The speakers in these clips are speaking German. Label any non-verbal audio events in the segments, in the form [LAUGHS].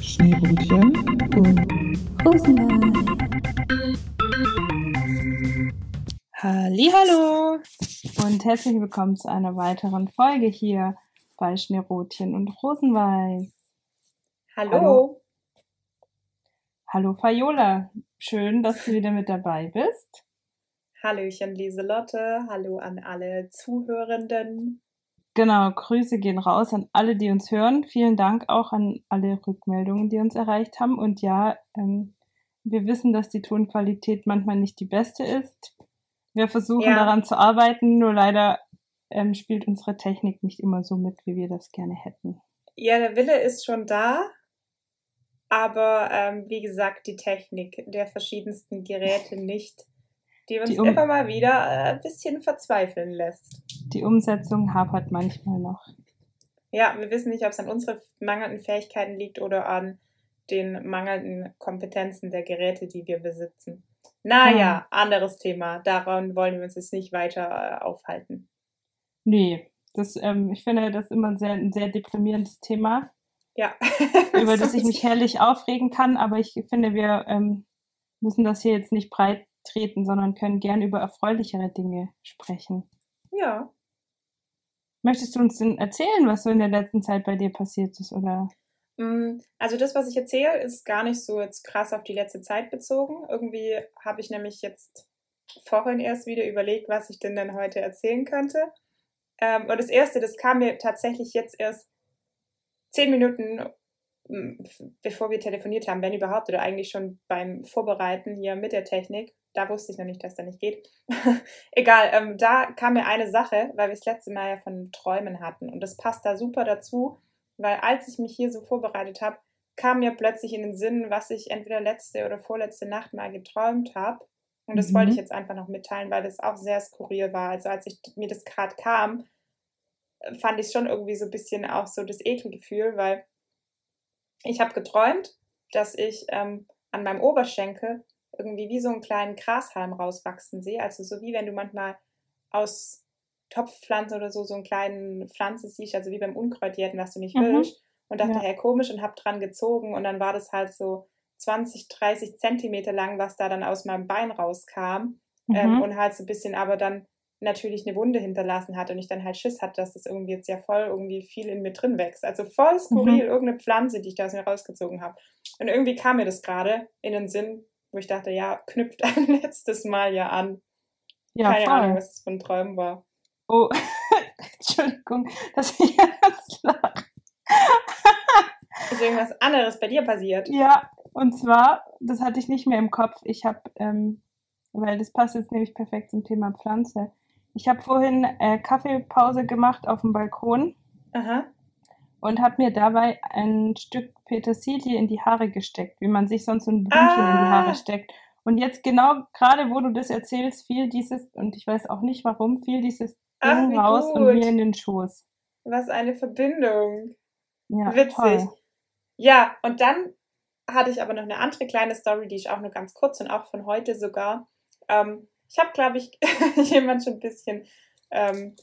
Schneebrötchen und Rosenwein. Hallo und herzlich willkommen zu einer weiteren Folge hier bei Schneerotchen und Rosenweiß. Hallo. Hallo. Hallo Fayola, schön, dass du wieder mit dabei bist. Hallöchen Lieselotte, hallo an alle Zuhörenden. Genau, Grüße gehen raus an alle, die uns hören. Vielen Dank auch an alle Rückmeldungen, die uns erreicht haben. Und ja, ähm, wir wissen, dass die Tonqualität manchmal nicht die beste ist. Wir versuchen Ja. daran zu arbeiten, nur leider ähm, spielt unsere Technik nicht immer so mit, wie wir das gerne hätten. Ja, der Wille ist schon da, aber ähm, wie gesagt, die Technik der verschiedensten Geräte nicht, die uns Die um- immer mal wieder äh, ein bisschen verzweifeln lässt. Die Umsetzung hapert manchmal noch. Ja, wir wissen nicht, ob es an unseren mangelnden Fähigkeiten liegt oder an den mangelnden Kompetenzen der Geräte, die wir besitzen. Naja, anderes Thema. Daran wollen wir uns jetzt nicht weiter äh, aufhalten. Nee, das, ähm, ich finde das immer sehr, ein sehr deprimierendes Thema, Ja. [LAUGHS] über das ich mich herrlich aufregen kann, aber ich finde, wir ähm, müssen das hier jetzt nicht breit treten, sondern können gern über erfreulichere Dinge sprechen. Ja. Möchtest du uns denn erzählen, was so in der letzten Zeit bei dir passiert ist? Oder? Mm, Also das, was ich erzähle, ist gar nicht so jetzt krass auf die letzte Zeit bezogen. Irgendwie habe ich nämlich jetzt vorhin erst wieder überlegt, was ich denn dann heute erzählen könnte. Ähm, und das Erste, das kam mir tatsächlich jetzt erst zehn Minuten, mm, bevor wir telefoniert haben, wenn überhaupt, oder eigentlich schon beim Vorbereiten hier mit der Technik. Da wusste ich noch nicht, dass das nicht geht. [LAUGHS] Egal, ähm, da kam mir eine Sache, weil wir das letzte Mal ja von Träumen hatten. Und das passt da super dazu, weil als ich mich hier so vorbereitet habe, kam mir plötzlich in den Sinn, was ich entweder letzte oder vorletzte Nacht mal geträumt habe. Und das Mhm. wollte ich jetzt einfach noch mitteilen, weil das auch sehr skurril war. Also als ich mir das gerade kam, fand ich schon irgendwie so ein bisschen auch so das Ekelgefühl, weil ich habe geträumt, dass ich ähm, an meinem Oberschenkel irgendwie wie so einen kleinen Grashalm rauswachsen sehe. Also so wie wenn du manchmal aus Topfpflanze oder so so einen kleinen Pflanze siehst, also wie beim Unkräutjäten, was du nicht Mhm. willst. Und dachte, Ja. hey, komisch und hab dran gezogen und dann war das halt so 20, 30 Zentimeter lang, was da dann aus meinem Bein rauskam ähm, Mhm. und halt so ein bisschen aber dann natürlich eine Wunde hinterlassen hat und ich dann halt Schiss hatte, dass das irgendwie jetzt ja voll irgendwie viel in mir drin wächst. Also voll skurril, Mhm. irgendeine Pflanze, die ich da aus mir rausgezogen habe. Und irgendwie kam mir das gerade in den Sinn, wo ich dachte, ja, knüpft ein [LAUGHS] letztes Mal ja an. ja, Keine voll. Ahnung, was das für ein Traum war. Oh, [LAUGHS] Entschuldigung, dass ich jetzt lache. Ist irgendwas anderes bei dir passiert? Ja, und zwar, das hatte ich nicht mehr im Kopf. Ich habe, ähm, weil das passt jetzt nämlich perfekt zum Thema Pflanze. Ich habe vorhin äh, Kaffeepause gemacht auf dem Balkon Aha. und habe mir dabei ein Stück Petersilie in die Haare gesteckt, wie man sich sonst so ein Blümchen in die Ah. Haare steckt. Und jetzt genau, gerade wo du das erzählst, fiel dieses, und ich weiß auch nicht warum, fiel dieses Ach, Ding raus und gut. mir in den Schoß. Was eine Verbindung. Ja, Witzig. toll. Ja, und dann hatte ich aber noch eine andere kleine Story, die ich auch nur ganz kurz und auch von heute sogar. Ähm, ich habe, glaube ich, [LAUGHS] jemand schon ein bisschen ähm,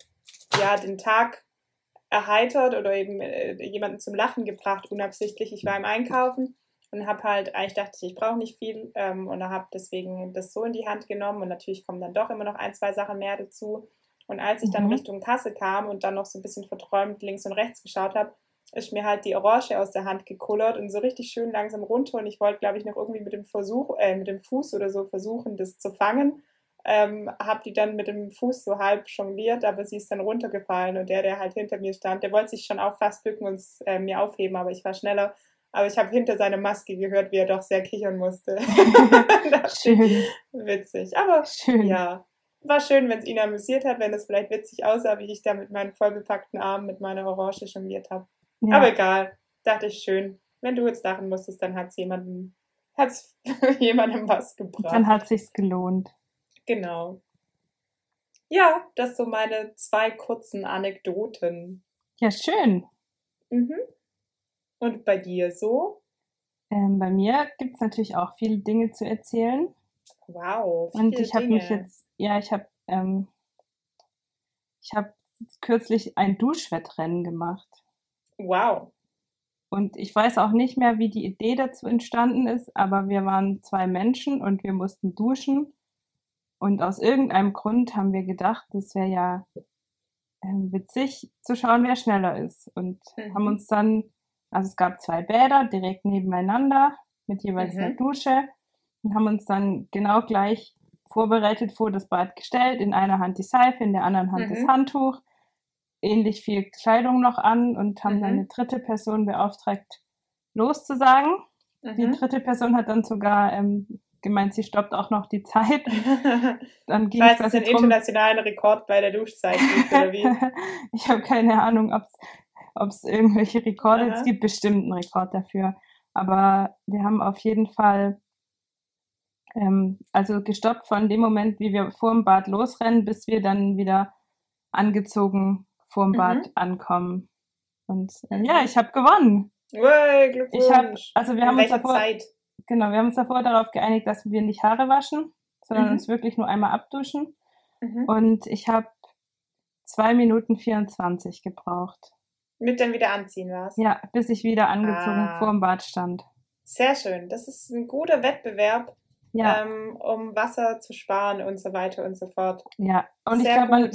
ja, den Tag erheitert oder eben äh, jemanden zum Lachen gebracht, unabsichtlich. Ich war im Einkaufen und habe halt, eigentlich dachte ich, ich brauche nicht viel ähm, und habe deswegen das so in die Hand genommen und natürlich kommen dann doch immer noch ein, zwei Sachen mehr dazu. Und als ich dann Mhm. Richtung Kasse kam und dann noch so ein bisschen verträumt links und rechts geschaut habe, ist mir halt die Orange aus der Hand gekullert und so richtig schön langsam runter. Und ich wollte, glaube ich, noch irgendwie mit dem Versuch, äh, mit dem Fuß oder so versuchen, das zu fangen. Ähm, hab die dann mit dem Fuß so halb jongliert, aber sie ist dann runtergefallen und der, der halt hinter mir stand, der wollte sich schon auch fast bücken und äh, mir aufheben, aber ich war schneller. Aber ich habe hinter seiner Maske gehört, wie er doch sehr kichern musste. [LAUGHS] Schön, witzig. Aber schön. ja, war schön, wenn es ihn amüsiert hat, wenn es vielleicht witzig aussah, wie ich da mit meinen vollbepackten Armen mit meiner Orange jongliert habe. Ja. Aber egal, dachte ich schön. Wenn du jetzt lachen musstest, dann hat es jemandem, hat's [LAUGHS] jemandem was gebracht. Dann hat sich's gelohnt. Genau. Ja, das so meine zwei kurzen Anekdoten. Ja, schön. Mhm. Und bei dir so? Ähm, bei mir gibt's natürlich auch viele Dinge zu erzählen. Wow. Und ich habe mich jetzt, ja, ich habe, ähm, ich habe kürzlich ein Duschwettrennen gemacht. Wow. Und ich weiß auch nicht mehr, wie die Idee dazu entstanden ist, aber wir waren zwei Menschen und wir mussten duschen. Und aus irgendeinem Grund haben wir gedacht, das wäre ja ähm, witzig zu schauen, wer schneller ist. Und Mhm. haben uns dann, also es gab zwei Bäder direkt nebeneinander mit jeweils einer Mhm. Dusche und haben uns dann genau gleich vorbereitet vor das Bad gestellt. In einer Hand die Seife, in der anderen Hand das Mhm. Handtuch, ähnlich viel Kleidung noch an und haben dann Mhm. eine dritte Person beauftragt, loszusagen. Die Mhm. dritte Person hat dann sogar ähm, gemeint, sie stoppt auch noch die Zeit. [LAUGHS] Dann ging Falls es den drum, internationalen Rekord bei der Duschzeit gibt, oder wie? [LAUGHS] ich habe keine Ahnung, ob es irgendwelche Rekorde Aha. Es gibt bestimmt einen Rekord dafür. Aber wir haben auf jeden Fall ähm, also gestoppt von dem Moment, wie wir vor dem Bad losrennen, bis wir dann wieder angezogen vor dem Mhm. Bad ankommen. Und ähm, Mhm. ja, ich habe gewonnen. Wey, Glückwunsch. Ich habe, also wir In haben uns davor, Zeit? Genau, wir haben uns davor darauf geeinigt, dass wir nicht Haare waschen, sondern Mhm. uns wirklich nur einmal abduschen. Mhm. Und ich habe zwei Minuten 24 gebraucht. Mit dann wieder anziehen war's. Ja, bis ich wieder angezogen Ah. vor dem Bad stand. Sehr schön. Das ist ein guter Wettbewerb, Ja, ähm, um Wasser zu sparen und so weiter und so fort. ja. Und ich Sehr glaube, man,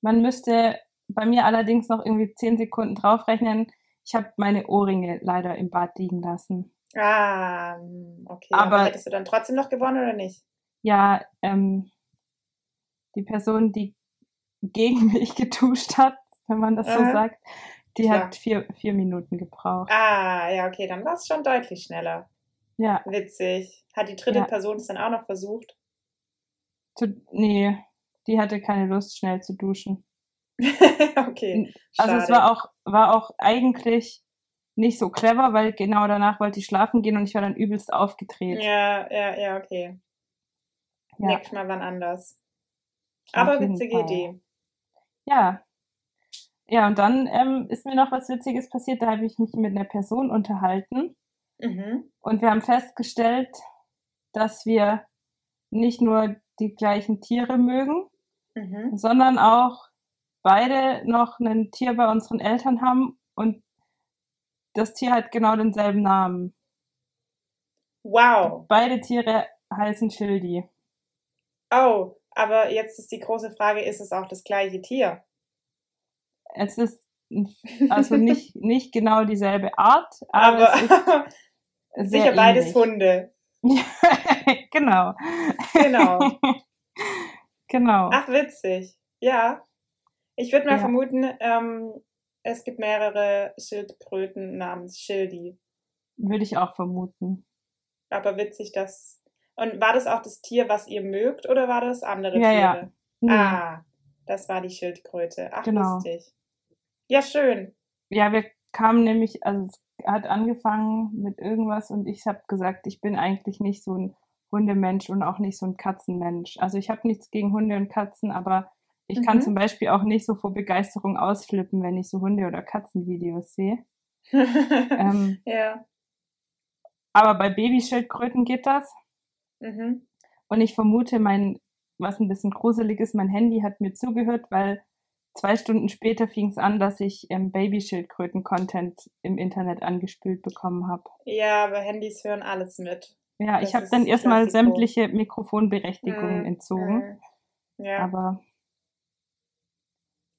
man müsste bei mir allerdings noch irgendwie 10 Sekunden draufrechnen. Ich habe meine Ohrringe leider im Bad liegen lassen. Ah, hm, okay. Aber, Aber- hättest du dann trotzdem noch gewonnen oder nicht? Ja, ähm, die Person, die gegen [LAUGHS] mich geduscht hat, wenn man das so Aha. sagt, die Klar. hat vier, vier Minuten gebraucht. Ah, ja, okay, dann war es schon deutlich schneller. Ja, Witzig. Hat die dritte Ja. Person es dann auch noch versucht? zu, nee, die hatte keine Lust, schnell zu duschen. [LAUGHS] okay. Also es schade. war auch, war auch eigentlich nicht so clever, weil genau danach wollte ich schlafen gehen und ich war dann übelst aufgedreht. Ja, ja, ja, okay. Ja. Nächstes Mal wann anders. Auf Aber jeden witzige. Idee. Ja. Ja, und dann ähm, ist mir noch was Witziges passiert. Da habe ich mich mit einer Person unterhalten Mhm. und wir haben festgestellt, dass wir nicht nur die gleichen Tiere mögen, Mhm. sondern auch beide noch ein Tier bei unseren Eltern haben und das Tier hat genau denselben Namen. Wow. Beide Tiere heißen Schildi. Oh, aber jetzt ist die große Frage, ist es auch das gleiche Tier? Es ist also nicht, [LAUGHS] nicht genau dieselbe Art, aber, Aber, es [LAUGHS] sicher beides ähnlich. Hunde. [LAUGHS] genau. Genau. genau. Ach, witzig. Ja. Ich würde mal Ja. vermuten, ähm, es gibt mehrere Schildkröten namens Schildi. Würde ich auch vermuten. Aber witzig, dass. Und war das auch das Tier, was ihr mögt, oder war das andere Ja, ja. Tiere? Nee. Ah, das war die Schildkröte. Ach, Genau. lustig. Ja, schön. Ja, wir kamen nämlich, also es hat angefangen mit irgendwas und ich habe gesagt, ich bin eigentlich nicht so ein Hundemensch und auch nicht so ein Katzenmensch. Also ich habe nichts gegen Hunde und Katzen, aber ich kann Mhm. zum Beispiel auch nicht so vor Begeisterung ausflippen, wenn ich so Hunde- oder Katzenvideos sehe. [LAUGHS] Ähm, ja. aber bei Babyschildkröten geht das. Mhm. Und ich vermute, mein, was ein bisschen gruselig ist, mein Handy hat mir zugehört, weil zwei Stunden später fing es an, dass ich ähm, Babyschildkröten-Content im Internet angespült bekommen habe. Ja, aber Handys hören alles mit. Ja, Das ich habe dann erstmal sämtliche Mikrofonberechtigungen Mhm. entzogen. Mhm. Ja, Aber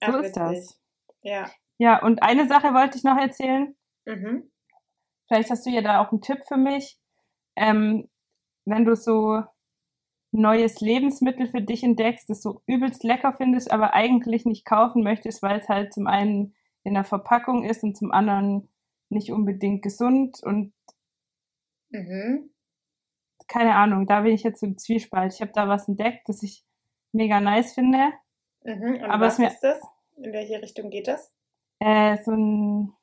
so Ach, ist witzig. das. Ja. Ja, und eine Sache wollte ich noch erzählen. Mhm. Vielleicht hast du ja da auch einen Tipp für mich. Ähm, wenn du so neues Lebensmittel für dich entdeckst, das du übelst lecker findest, aber eigentlich nicht kaufen möchtest, weil es halt zum einen in der Verpackung ist und zum anderen nicht unbedingt gesund und Mhm. keine Ahnung, da bin ich jetzt im Zwiespalt. Ich habe da was entdeckt, das ich mega nice finde. Mhm. Und Aber was ist das? In welche Richtung geht das? Äh, so ein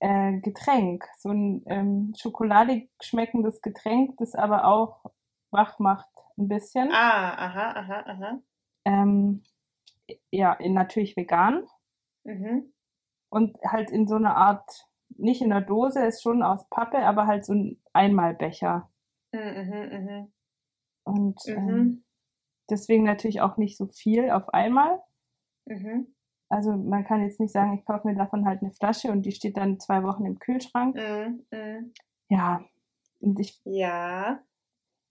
äh, Getränk, so ein ähm, schokoladig schmeckendes Getränk, das aber auch wach macht ein bisschen. Ah, aha, aha, aha. Ähm, ja, in, natürlich vegan Mhm. und halt in so einer Art, nicht in der Dose, ist schon aus Pappe, aber halt so ein Einmalbecher. Mhm, mhm, mhm. Und Mhm. ähm, deswegen natürlich auch nicht so viel auf einmal. Mhm. also man kann jetzt nicht sagen, ich kaufe mir davon halt eine Flasche und die steht dann zwei Wochen im Kühlschrank. Mm, mm. Ja, und ich, Ja,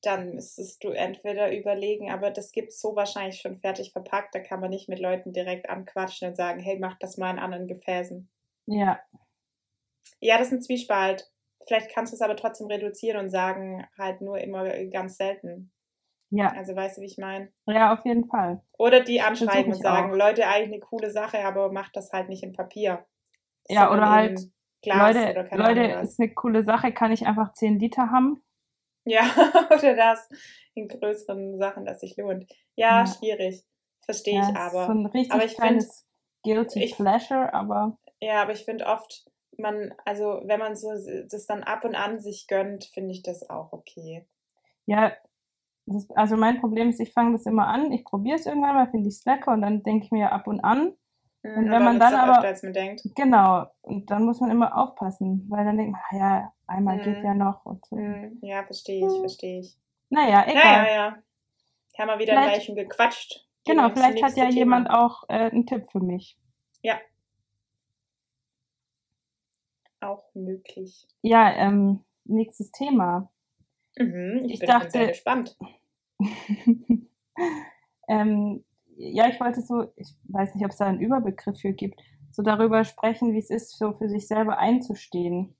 dann müsstest du entweder überlegen, aber das gibt's so wahrscheinlich schon fertig verpackt, da kann man nicht mit Leuten direkt anquatschen und sagen, hey, mach das mal in anderen Gefäßen. ja, Ja, das ist ein Zwiespalt. Vielleicht kannst du es aber trotzdem reduzieren und sagen, halt nur immer ganz selten. Ja, Also weißt du, wie ich meine? ja, auf jeden Fall. Oder die anschreiben und sagen, auch. Leute, eigentlich eine coole Sache, aber macht das halt nicht in Papier. Ja, oder halt, Glas Leute, oder keine Leute, Ahnung ist eine coole Sache, kann ich einfach 10 Liter haben? Ja, [LAUGHS] oder das in größeren Sachen, das sich lohnt. Ja, Ja. schwierig. Verstehe Ja, ich ist aber. so ein richtig aber ich kleines Guilty ich- Pleasure, aber Ja, aber ich finde oft, man, also wenn man so das dann ab und an sich gönnt, finde ich das auch okay. ja, das, also mein Problem ist, ich fange das immer an, ich probiere es irgendwann mal, finde ich es lecker und dann denke ich mir ab und an, Mhm, Und wenn man dann aber- öfter, als man denkt. genau, und dann muss man immer aufpassen, weil dann denkt man, ah ja, einmal geht Mhm. ja noch und so. Mhm, Ja, verstehe ich, verstehe ich. Naja, egal. Ja, ja, ja. Haben wir wieder ein Vielleicht- Weilchen gequatscht. Genau, vielleicht hat ja Thema. jemand auch äh, einen Tipp für mich. Auch möglich. Ja, ähm, nächstes Thema. Mhm, ich, Ich bin dachte- sehr gespannt. [LAUGHS] ähm, ja, ich wollte so, ich weiß nicht, ob es da einen Überbegriff für gibt, so darüber sprechen, wie es ist, so für sich selber einzustehen.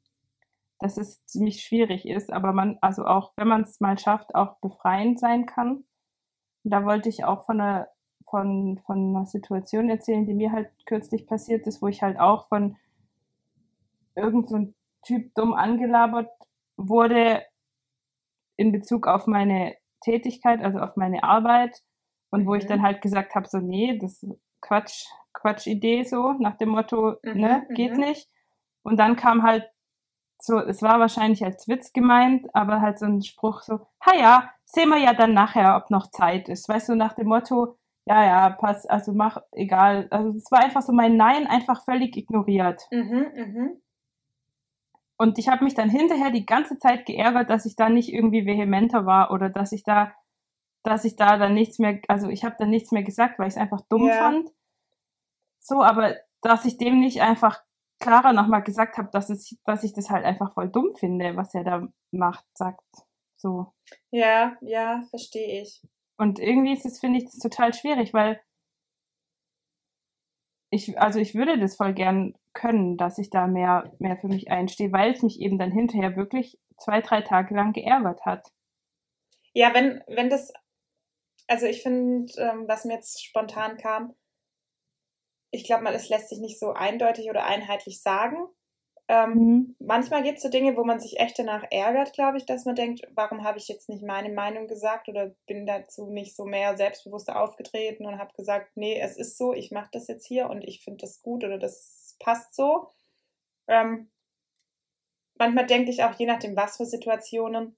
Dass es ziemlich schwierig ist, aber man, also auch, wenn man es mal schafft, auch befreiend sein kann. Und da wollte ich auch von einer, von, von einer Situation erzählen, die mir halt kürzlich passiert ist, wo ich halt auch von irgend so Typ dumm angelabert wurde in Bezug auf meine Tätigkeit, also auf meine Arbeit und wo ich Mhm. dann halt gesagt habe, so nee, das ist Quatsch, Quatsch-Idee so, nach dem Motto, Mhm, ne, geht mhm. nicht. Und dann kam halt so, es war wahrscheinlich als Witz gemeint, aber halt so ein Spruch so, ha ja, sehen wir ja dann nachher, ob noch Zeit ist. Weißt du, nach dem Motto, ja, ja, pass, also mach, egal. Also es war einfach so mein Nein einfach völlig ignoriert. Mhm, mhm. Und ich habe mich dann hinterher die ganze Zeit geärgert, dass ich da nicht irgendwie vehementer war oder dass ich da, dass ich da dann nichts mehr, also ich habe dann nichts mehr gesagt, weil ich es einfach dumm Ja. fand. So, aber dass ich dem nicht einfach klarer nochmal gesagt habe, dass, es, dass ich das halt einfach voll dumm finde, was er da macht, sagt. So. Ja, ja, verstehe ich. Und irgendwie ist es, finde ich, das total schwierig, weil ich, also ich würde das voll gern können, dass ich da mehr, mehr für mich einstehe, weil es mich eben dann hinterher wirklich zwei, drei Tage lang geärgert hat. Ja, wenn, wenn das, also ich finde, ähm, was mir jetzt spontan kam, ich glaube mal, es lässt sich nicht so eindeutig oder einheitlich sagen. Ähm, Mhm. manchmal gibt es so Dinge, wo man sich echt danach ärgert, glaube ich, dass man denkt, warum habe ich jetzt nicht meine Meinung gesagt oder bin dazu nicht so mehr selbstbewusster aufgetreten und habe gesagt, nee, es ist so, ich mache das jetzt hier und ich finde das gut oder das passt so. Ähm, manchmal denke ich auch, je nachdem, was für Situationen,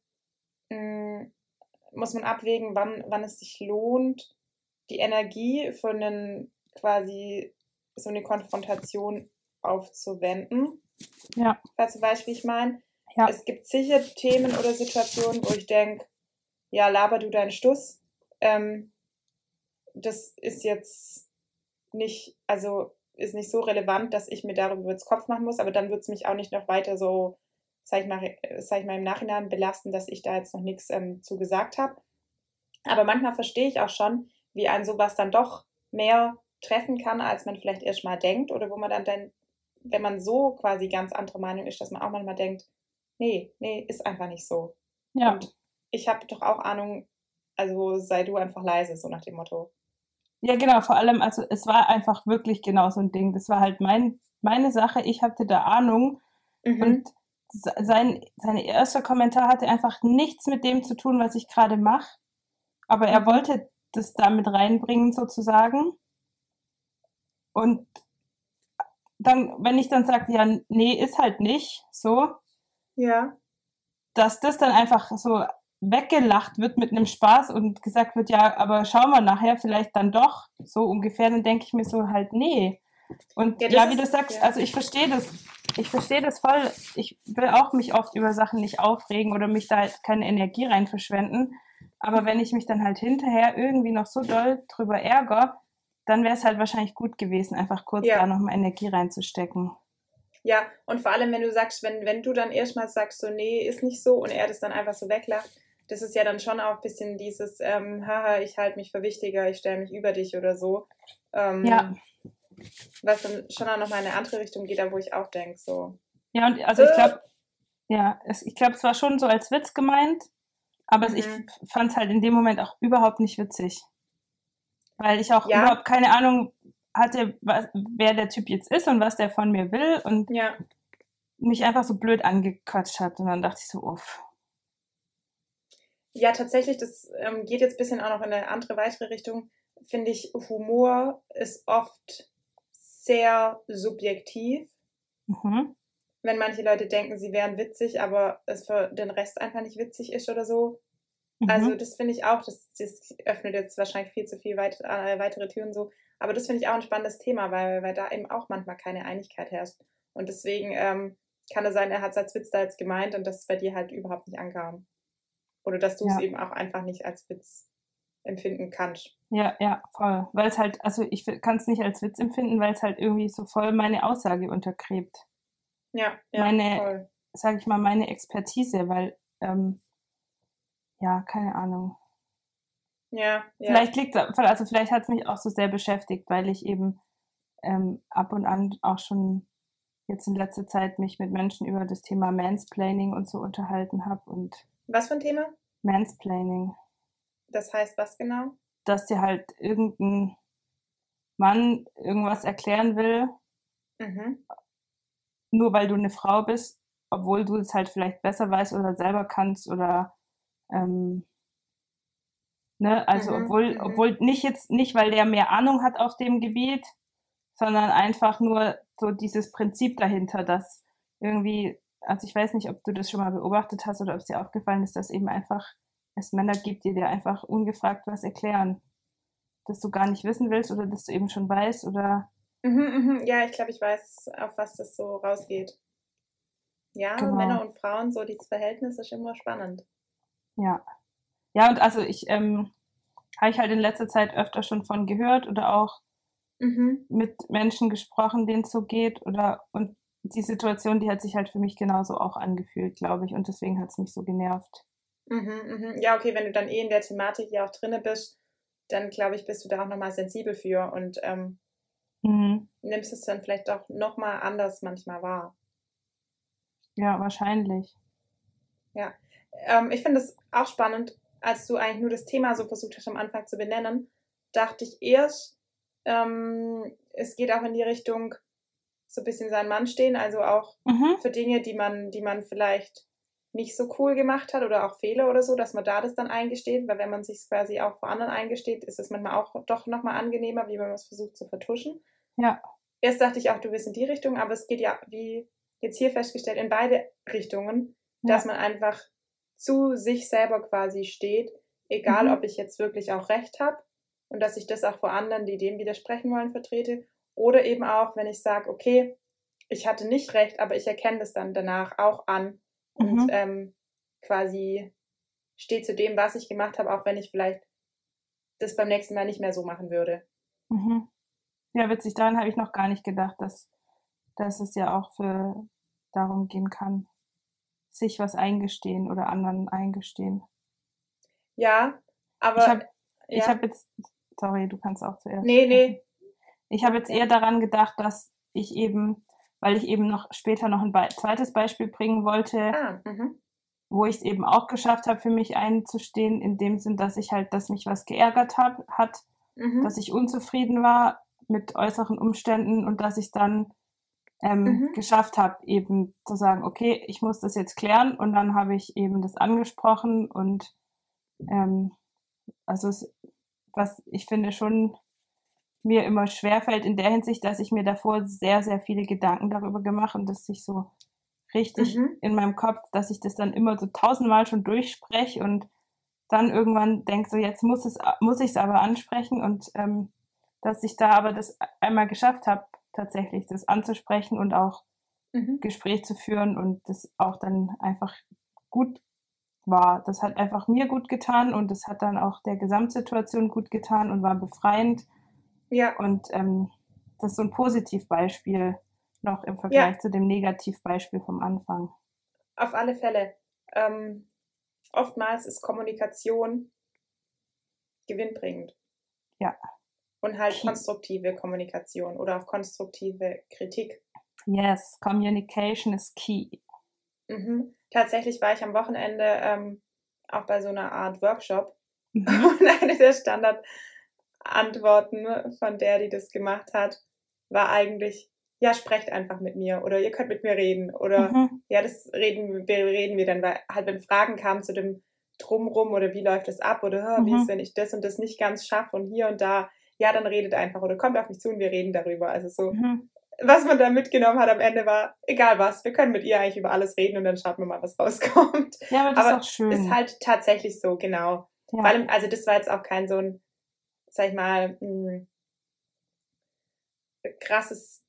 mh, muss man abwägen, wann, wann es sich lohnt, die Energie für einen quasi so eine Konfrontation aufzuwenden. Ja. Weißt du, weißt, wie ich meine? Ja. Es gibt sicher Themen oder Situationen, wo ich denke, ja, laber du deinen Stuss. Ähm, das ist jetzt nicht, also ist nicht so relevant, dass ich mir darüber jetzt Kopf machen muss, aber dann wird es mich auch nicht noch weiter so, sag ich mal, sag ich mal, im Nachhinein belasten, dass ich da jetzt noch nichts ähm, zu gesagt habe. Aber manchmal verstehe ich auch schon, wie ein sowas dann doch mehr treffen kann, als man vielleicht erst mal denkt oder wo man dann, dann wenn man so quasi ganz andere Meinung ist, dass man auch manchmal denkt, nee, nee, ist einfach nicht so. Ja. Und ich habe doch auch Ahnung, also sei du einfach leise, so nach dem Motto. Ja, genau, vor allem, also es war einfach wirklich genau so ein Ding. Das war halt mein, meine Sache, ich hatte da Ahnung Mhm. und se- sein, sein erster Kommentar hatte einfach nichts mit dem zu tun, was ich gerade mache. Aber er Mhm. wollte das da mit reinbringen, sozusagen. Und dann, wenn ich dann sage, ja, nee, ist halt nicht so, Ja. dass das dann einfach so weggelacht wird mit einem Spaß und gesagt wird, ja, aber schauen wir nachher vielleicht dann doch so ungefähr, dann denke ich mir so halt, nee. Und Ja, ja, wie du sagst, ja. also ich verstehe das, ich verstehe das voll. Ich will auch mich oft über Sachen nicht aufregen oder mich da halt keine Energie rein verschwenden. Aber wenn ich mich dann halt hinterher irgendwie noch so doll drüber ärgere, dann wäre es halt wahrscheinlich gut gewesen, einfach kurz Ja. da nochmal Energie reinzustecken. Ja, und vor allem, wenn du sagst, wenn, wenn du dann erstmal sagst, so, nee, ist nicht so und er das dann einfach so weglacht, das ist ja dann schon auch ein bisschen dieses, ähm, haha, ich halte mich für wichtiger, ich stelle mich über dich oder so. Ähm, Ja. Was dann schon auch nochmal in eine andere Richtung geht, da wo ich auch denke, so. Ja, und also ich Äh. glaube, ja, es, ich glaube, es war schon so als Witz gemeint, aber ich Mhm. fand es halt in dem Moment auch überhaupt nicht witzig. Weil ich auch Ja. überhaupt keine Ahnung hatte, was, wer der Typ jetzt ist und was der von mir will und Ja, mich einfach so blöd angequatscht hat. Und dann dachte ich so, uff. ja tatsächlich, das ähm, geht jetzt ein bisschen auch noch in eine andere, weitere Richtung. Finde ich, Humor ist oft sehr subjektiv. Mhm. wenn manche Leute denken, sie wären witzig, aber es für den Rest einfach nicht witzig ist oder so. Mhm. Also das finde ich auch, das, das öffnet jetzt wahrscheinlich viel zu viel weit, äh, weitere Türen so. Aber das finde ich auch ein spannendes Thema, weil, weil da eben auch manchmal keine Einigkeit herrscht. Und deswegen ähm, kann es sein, er hat es als Witz da jetzt gemeint und das bei dir halt überhaupt nicht ankam. Oder dass du es Ja. eben auch einfach nicht als Witz empfinden kannst. Ja, ja, voll. Weil es halt, also ich kann es nicht als Witz empfinden, weil es halt irgendwie so voll meine Aussage untergräbt. Ja, ja, Meine- voll. Sag ich mal, meine Expertise, weil, ähm, ja, keine Ahnung. Ja, ja. Vielleicht liegt also vielleicht hat es mich auch so sehr beschäftigt, weil ich eben ähm, ab und an auch schon jetzt in letzter Zeit mich mit Menschen über das Thema Mansplaining und so unterhalten habe und Was für ein Thema? Mansplaining, Das heißt was genau? dass dir halt irgendein Mann irgendwas erklären will, Mhm. nur weil du eine Frau bist, obwohl du es halt vielleicht besser weißt oder selber kannst oder ähm, ne, also Mhm, obwohl, mhm. obwohl nicht jetzt nicht, weil der mehr Ahnung hat auf dem Gebiet, sondern einfach nur so dieses Prinzip dahinter, dass irgendwie, also ich weiß nicht, ob du das schon mal beobachtet hast oder ob es dir aufgefallen ist, dass eben einfach es Männer gibt, die dir einfach ungefragt was erklären, dass du gar nicht wissen willst oder dass du eben schon weißt oder Mhm, mhm. Ja, ich glaube, ich weiß, auf was das so rausgeht. Ja, Genau. Männer und Frauen, so dieses Verhältnis ist immer spannend. Ja. Ja, und also ich ähm, habe ich halt in letzter Zeit öfter schon von gehört oder auch Mhm. mit Menschen gesprochen, denen es so geht oder und die Situation, die hat sich halt für mich genauso auch angefühlt, glaube ich, und deswegen hat es mich so genervt. Mhm, mhm. Ja, okay, wenn du dann eh in der Thematik ja auch drinne bist, dann glaube ich, bist du da auch nochmal sensibel für und ähm, Mhm. nimmst es dann vielleicht auch nochmal anders manchmal wahr. Ja, wahrscheinlich. Ähm, ich finde es auch spannend, als du eigentlich nur das Thema so versucht hast am Anfang zu benennen, dachte ich erst, ähm, es geht auch in die Richtung so ein bisschen sein Mann stehen, also auch Mhm. für Dinge, die man, die man vielleicht nicht so cool gemacht hat oder auch Fehler oder so, dass man da das dann eingesteht, weil wenn man sich quasi auch vor anderen eingesteht, ist es manchmal auch doch nochmal angenehmer, wie wenn man es versucht zu vertuschen. Ja. Erst dachte ich auch, du bist in die Richtung, aber es geht ja, wie jetzt hier festgestellt, in beide Richtungen, Ja. dass man einfach zu sich selber quasi steht, egal Mhm. ob ich jetzt wirklich auch recht habe und dass ich das auch vor anderen, die dem widersprechen wollen, vertrete, oder eben auch, wenn ich sage, okay, ich hatte nicht recht, aber ich erkenne das dann danach auch an und Mhm. ähm, quasi stehe zu dem, was ich gemacht habe, auch wenn ich vielleicht das beim nächsten Mal nicht mehr so machen würde. Mhm. Ja, witzig, daran habe ich noch gar nicht gedacht, dass, dass es ja auch für darum gehen kann, sich was eingestehen oder anderen eingestehen. Ja, aber Ich habe ja, ich hab jetzt, sorry, du kannst auch zuerst. nee, nee, Ich habe jetzt eher daran gedacht, dass ich eben, weil ich eben noch später noch ein Be zweites Beispiel bringen wollte, ah, mhm. wo ich es eben auch geschafft habe, für mich einzustehen, in dem Sinn, dass ich halt, dass mich was geärgert hab, hat, Mhm. dass ich unzufrieden war mit äußeren Umständen und dass ich dann ähm, Mhm. geschafft habe, eben zu sagen, okay, ich muss das jetzt klären und dann habe ich eben das angesprochen und ähm, also es, was ich finde schon mir immer schwerfällt in der Hinsicht, dass ich mir davor sehr, sehr viele Gedanken darüber gemacht und dass sich so richtig Mhm. in meinem Kopf, dass ich das dann immer so tausendmal schon durchspreche und dann irgendwann denke, so jetzt muss es, muss ich es aber ansprechen und ähm, dass ich da aber das einmal geschafft habe, tatsächlich das anzusprechen und auch Mhm. Gespräch zu führen und das auch dann einfach gut war. Das hat einfach mir gut getan und das hat dann auch der Gesamtsituation gut getan und war befreiend. Ja. Und ähm, das ist so ein Positivbeispiel noch im Vergleich ja. zu dem Negativbeispiel vom Anfang. Auf alle Fälle. Ähm, oftmals ist Kommunikation gewinnbringend. Ja. Und halt konstruktive Kommunikation oder auch konstruktive Kritik. Yes, Communication is key. Mhm. Tatsächlich war ich am Wochenende ähm, auch bei so einer Art Workshop mhm. [LAUGHS] und eine der Standardantworten von der, die das gemacht hat, war eigentlich, ja, sprecht einfach mit mir oder ihr könnt mit mir reden oder mhm. ja, das reden, reden wir dann, weil halt wenn Fragen kamen zu dem Drumrum oder wie läuft das ab oder mhm. wie ist, wenn ich das und das nicht ganz schaffe und hier und da, ja, dann redet einfach oder kommt auf mich zu und wir reden darüber. Also so, mhm. was man da mitgenommen hat am Ende war, egal was, wir können mit ihr eigentlich über alles reden und dann schauen wir mal, was rauskommt. Ja, aber das aber ist auch schön. Ist halt tatsächlich so, genau. Ja. Vor allem, also das war jetzt auch kein so ein, sag ich mal, ein krasses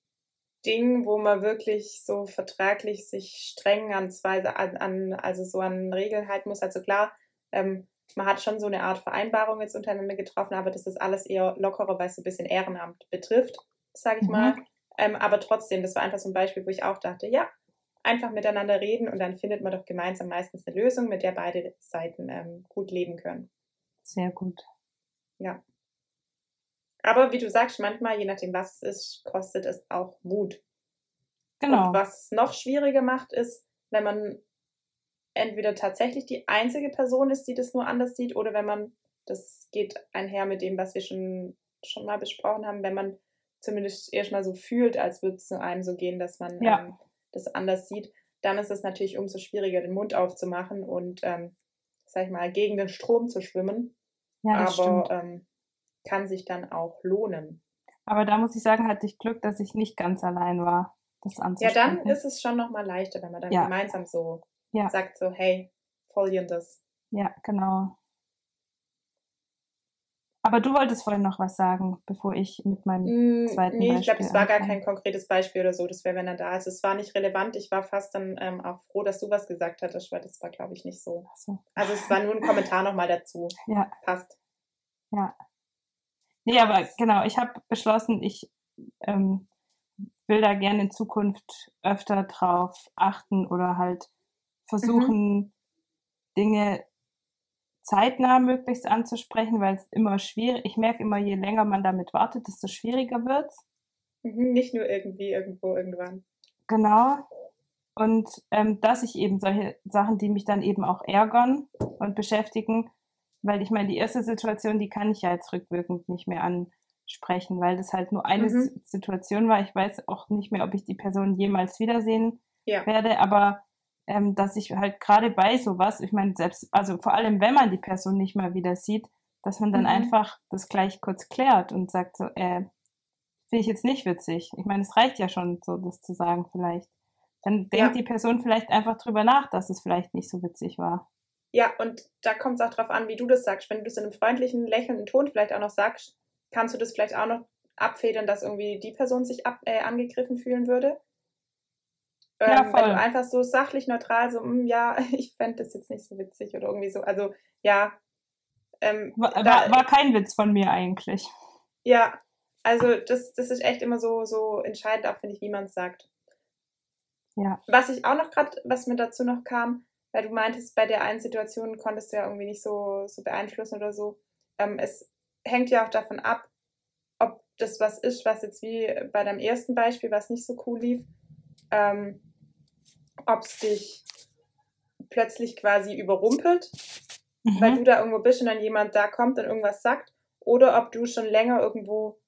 Ding, wo man wirklich so vertraglich sich streng an zwei, an, an also so an Regeln halten muss. Also klar, ähm, man hat schon so eine Art Vereinbarung jetzt untereinander getroffen, aber das ist alles eher lockerer, weil es so ein bisschen Ehrenamt betrifft, sage ich mhm. mal. Ähm, aber trotzdem, das war einfach so ein Beispiel, wo ich auch dachte, ja, einfach miteinander reden und dann findet man doch gemeinsam meistens eine Lösung, mit der beide Seiten ähm, gut leben können. Sehr gut. Ja. Aber wie du sagst, manchmal, je nachdem, was es ist, kostet es auch Mut. Genau. Und was es noch schwieriger macht, ist, wenn man entweder tatsächlich die einzige Person ist, die das nur anders sieht, oder wenn man, das geht einher mit dem, was wir schon, schon mal besprochen haben, wenn man zumindest erstmal so fühlt, als würde es zu einem so gehen, dass man ja. ähm, das anders sieht, dann ist es natürlich umso schwieriger, den Mund aufzumachen und, ähm, sag ich mal, gegen den Strom zu schwimmen. Ja, Aber ähm, kann sich dann auch lohnen. Aber da muss ich sagen, hatte ich Glück, dass ich nicht ganz allein war, das anzusprechen. Ja, dann ist es schon nochmal leichter, wenn man dann ja. gemeinsam so ja. sagt, so, hey, folgendes. Ja, genau. Aber du wolltest vorhin noch was sagen, bevor ich mit meinem mm, zweiten Nee, Beispiel ich glaube, es war gar kein konkretes Beispiel oder so. Das wäre, wenn er da ist. Es war nicht relevant. Ich war fast dann ähm, auch froh, dass du was gesagt hattest, weil das war, glaube ich, nicht so. so. Also es war nur ein Kommentar nochmal dazu. Ja. Passt. Ja. Nee, aber genau, ich habe beschlossen, ich ähm, will da gerne in Zukunft öfter drauf achten oder halt versuchen, mhm. Dinge zeitnah möglichst anzusprechen, weil es immer schwierig, ich merke immer, je länger man damit wartet, desto schwieriger wird mhm, Nicht nur irgendwie, irgendwo, irgendwann. Genau. Und ähm, dass ich eben solche Sachen, die mich dann eben auch ärgern und beschäftigen, weil ich meine, die erste Situation, die kann ich ja jetzt rückwirkend nicht mehr ansprechen, weil das halt nur eine mhm. Situation war. Ich weiß auch nicht mehr, ob ich die Person jemals wiedersehen ja. werde, aber ähm, dass ich halt gerade bei sowas, ich meine, selbst, also vor allem, wenn man die Person nicht mal wieder sieht, dass man dann mhm. einfach das gleich kurz klärt und sagt so, äh, finde ich jetzt nicht witzig. Ich meine, es reicht ja schon, so das zu sagen vielleicht. Dann denkt ja. die Person vielleicht einfach drüber nach, dass es vielleicht nicht so witzig war. Ja, und da kommt es auch drauf an, wie du das sagst. Wenn du das in einem freundlichen, lächelnden Ton vielleicht auch noch sagst, kannst du das vielleicht auch noch abfedern, dass irgendwie die Person sich ab, äh, angegriffen fühlen würde. Ähm, ja, voll. Wenn du einfach so sachlich neutral so, hm, ja, [LAUGHS] ich fände das jetzt nicht so witzig oder irgendwie so. Also, ja. Ähm, war, da, war, kein Witz von mir eigentlich. Ja, also das, das ist echt immer so, so entscheidend, auch finde ich, wie man es sagt. Ja. Was ich auch noch gerade, was mir dazu noch kam, weil du meintest, bei der einen Situation konntest du ja irgendwie nicht so, so beeinflussen oder so. Ähm, es hängt ja auch davon ab, ob das was ist, was jetzt wie bei deinem ersten Beispiel, was nicht so cool lief, ähm, ob es dich plötzlich quasi überrumpelt, mhm. weil du da irgendwo bist und dann jemand da kommt und irgendwas sagt, oder ob du schon länger irgendwo,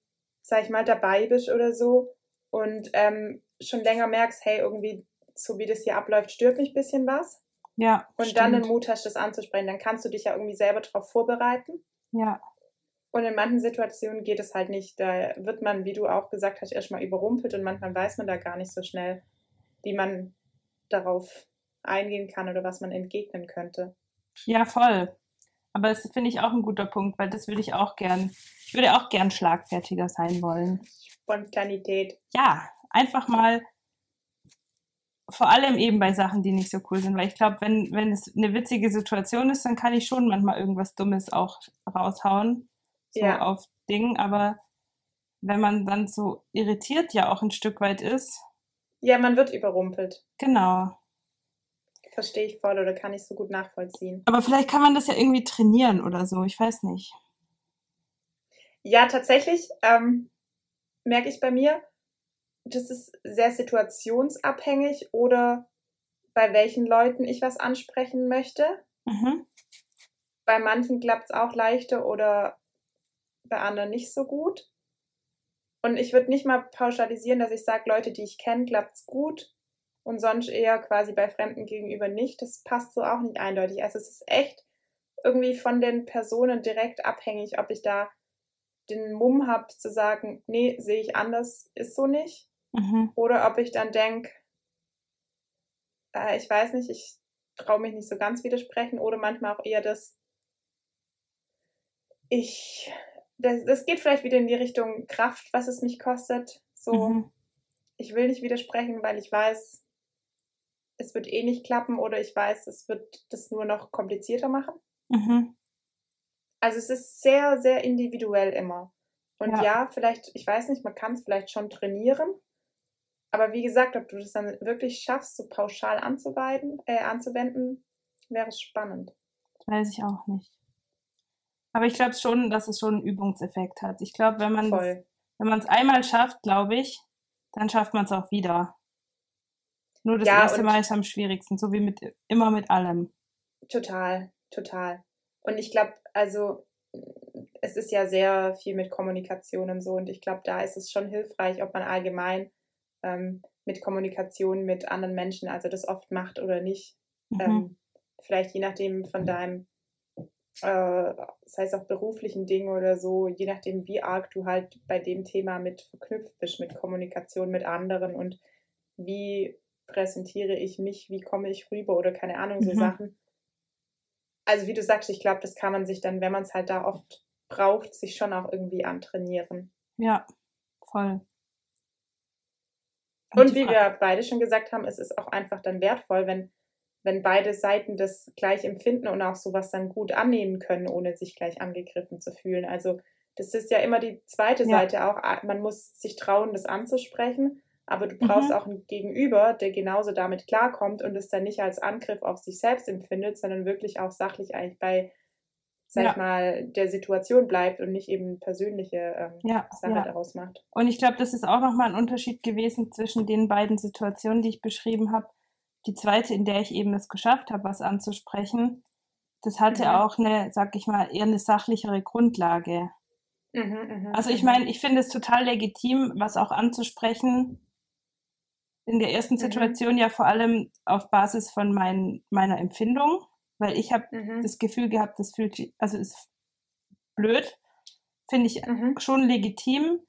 sag ich mal, dabei bist oder so und ähm, schon länger merkst, hey, irgendwie, so wie das hier abläuft, stört mich ein bisschen was. Ja. Und stimmt. dann den Mut hast, das anzusprechen. Dann kannst du dich ja irgendwie selber darauf vorbereiten. Ja. Und in manchen Situationen geht es halt nicht. Da wird man, wie du auch gesagt hast, erstmal überrumpelt und manchmal weiß man da gar nicht so schnell, wie man darauf eingehen kann oder was man entgegnen könnte. Ja, voll. Aber das finde ich auch ein guter Punkt, weil das würde ich auch gern, ich würde auch gern schlagfertiger sein wollen. Spontanität. Ja, einfach mal vor allem eben bei Sachen, die nicht so cool sind, weil ich glaube, wenn, wenn es eine witzige Situation ist, dann kann ich schon manchmal irgendwas Dummes auch raushauen, so ja. auf Dingen, aber wenn man dann so irritiert ja auch ein Stück weit ist. Ja, man wird überrumpelt. Genau. Verstehe ich voll oder kann ich so gut nachvollziehen. Aber vielleicht kann man das ja irgendwie trainieren oder so, ich weiß nicht. Ja, tatsächlich ähm, merke ich bei mir, das ist sehr situationsabhängig oder bei welchen Leuten ich was ansprechen möchte. Mhm. Bei manchen klappt es auch leichter oder bei anderen nicht so gut. Und ich würde nicht mal pauschalisieren, dass ich sage, Leute, die ich kenne, klappt es gut und sonst eher quasi bei Fremden gegenüber nicht. Das passt so auch nicht eindeutig. Also es ist echt irgendwie von den Personen direkt abhängig, ob ich da den Mumm habe zu sagen, nee, sehe ich anders, ist so nicht. Mhm. Oder ob ich dann denke, äh, ich weiß nicht, ich traue mich nicht so ganz widersprechen. Oder manchmal auch eher das, ich, das, das geht vielleicht wieder in die Richtung Kraft, was es mich kostet. So, Mhm. ich will nicht widersprechen, weil ich weiß, es wird eh nicht klappen oder ich weiß, es wird das nur noch komplizierter machen. Mhm. Also es ist sehr, sehr individuell immer. Und Ja. ja, vielleicht, ich weiß nicht, man kann es vielleicht schon trainieren. Aber wie gesagt, ob du das dann wirklich schaffst, so pauschal anzuwenden, äh, anzuwenden, wäre spannend. Weiß ich auch nicht. Aber ich glaube schon, dass es schon einen Übungseffekt hat. Ich glaube, wenn man Voll. wenn man es einmal schafft, glaube ich, dann schafft man es auch wieder. Nur das Ja, erste Mal ist am schwierigsten, so wie mit immer mit allem. Total, total. Und ich glaube, also es ist ja sehr viel mit Kommunikation und so. Und ich glaube, da ist es schon hilfreich, ob man allgemein ähm, mit Kommunikation mit anderen Menschen, also das oft macht oder nicht. Mhm. Ähm, vielleicht je nachdem von deinem, äh, das heißt auch beruflichen Ding oder so, je nachdem, wie arg du halt bei dem Thema mit verknüpft bist, mit Kommunikation mit anderen und wie präsentiere ich mich, wie komme ich rüber oder keine Ahnung, so Mhm. Sachen. Also wie du sagst, ich glaube, das kann man sich dann, wenn man es halt da oft braucht, sich schon auch irgendwie antrainieren. Ja, voll. Und die wie wir beide schon gesagt haben, es ist auch einfach dann wertvoll, wenn, wenn beide Seiten das gleich empfinden und auch sowas dann gut annehmen können, ohne sich gleich angegriffen zu fühlen. Also das ist ja immer die zweite Ja. Seite auch. Man muss sich trauen, das anzusprechen, aber du brauchst Mhm. auch einen Gegenüber, der genauso damit klarkommt und es dann nicht als Angriff auf sich selbst empfindet, sondern wirklich auch sachlich eigentlich bei, sag Ja. ich mal, der Situation bleibt und nicht eben persönliche ähm, Ja, Sache ja. daraus macht. Und ich glaube, das ist auch nochmal ein Unterschied gewesen zwischen den beiden Situationen, die ich beschrieben habe. Die zweite, in der ich eben es geschafft habe, was anzusprechen, das hatte Mhm. auch eine, sag ich mal, eher eine sachlichere Grundlage. Mhm, mhm, Also ich mhm. meine, ich finde es total legitim, was auch anzusprechen. In der ersten Mhm. Situation ja vor allem auf Basis von mein, meiner Empfindung, weil ich habe das Gefühl gehabt, das fühlt sich, also ist blöd, finde ich schon legitim.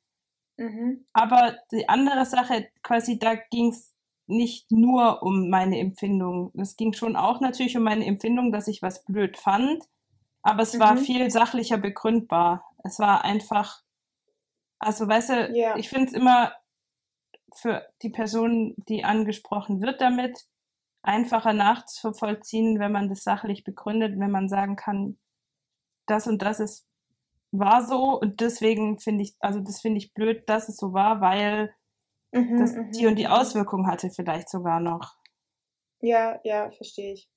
Aber die andere Sache, quasi, da ging es nicht nur um meine Empfindung. Es ging schon auch natürlich um meine Empfindung, dass ich was blöd fand, aber es war Mhm. viel sachlicher begründbar. Es war einfach, also weißt du, Ja. ich finde es immer für die Person, die angesprochen wird damit, einfacher nachzuvollziehen, wenn man das sachlich begründet, wenn man sagen kann, das und das ist war so und deswegen finde ich, also das finde ich blöd, dass es so war, weil Mhm, das mhm, die und die mhm. Auswirkung hatte vielleicht sogar noch. Ja, ja, verstehe ich.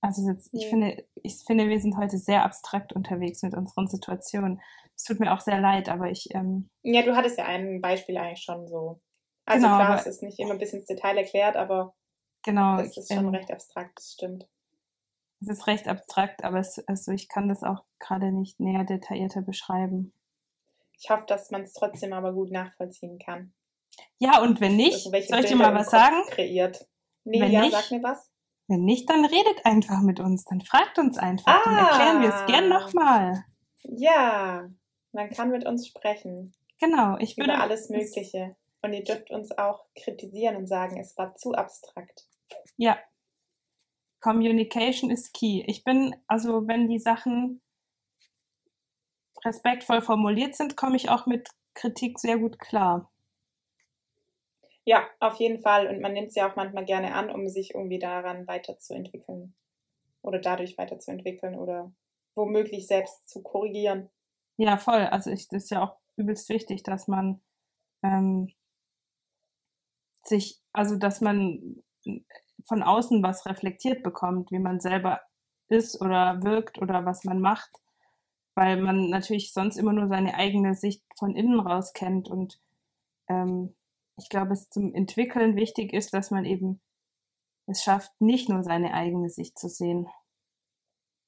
Also jetzt, ich Ja. finde, ich finde, wir sind heute sehr abstrakt unterwegs mit unseren Situationen. Es tut mir auch sehr leid, aber ich, ähm, Ja, du hattest ja ein Beispiel eigentlich schon so. Also Genau, klar, aber- es ist nicht immer bis ins Detail erklärt, aber genau, es ist schon ähm, recht abstrakt, das stimmt. es ist recht abstrakt, aber es, also ich kann das auch gerade nicht näher detaillierter beschreiben. Ich hoffe, dass man es trotzdem aber gut nachvollziehen kann. Ja, und wenn nicht, Also soll ich dir mal was sagen? Kreiert. Nee, Wenn ja, nicht- sag mir was. Wenn nicht, dann redet einfach mit uns, dann fragt uns einfach, dann erklären wir es gern Ah. nochmal. Ja, man kann mit uns sprechen Genau, ich würde über alles es- Mögliche. Und ihr dürft uns auch kritisieren und sagen, es war zu abstrakt. Ja. Communication is key. Ich bin, also wenn die Sachen respektvoll formuliert sind, komme ich auch mit Kritik sehr gut klar. Ja, auf jeden Fall. Und man nimmt es ja auch manchmal gerne an, um sich irgendwie daran weiterzuentwickeln. Oder dadurch weiterzuentwickeln oder womöglich selbst zu korrigieren. Ja, voll. Also ich, das ist ja auch übelst wichtig, dass man ähm, sich, also dass man von außen was reflektiert bekommt, wie man selber ist oder wirkt oder was man macht, weil man natürlich sonst immer nur seine eigene Sicht von innen raus kennt und ähm, ich glaube, es zum Entwickeln wichtig ist, dass man eben es schafft, nicht nur seine eigene Sicht zu sehen.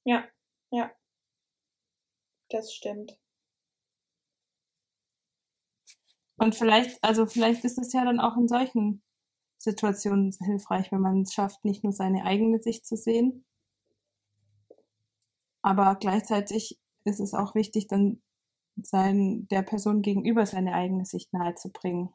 Ja, ja. Das stimmt. Und vielleicht, also vielleicht ist es ja dann auch in solchen Situationen hilfreich, wenn man es schafft, nicht nur seine eigene Sicht zu sehen, aber gleichzeitig ist es auch wichtig, dann sein, der Person gegenüber seine eigene Sicht nahezubringen.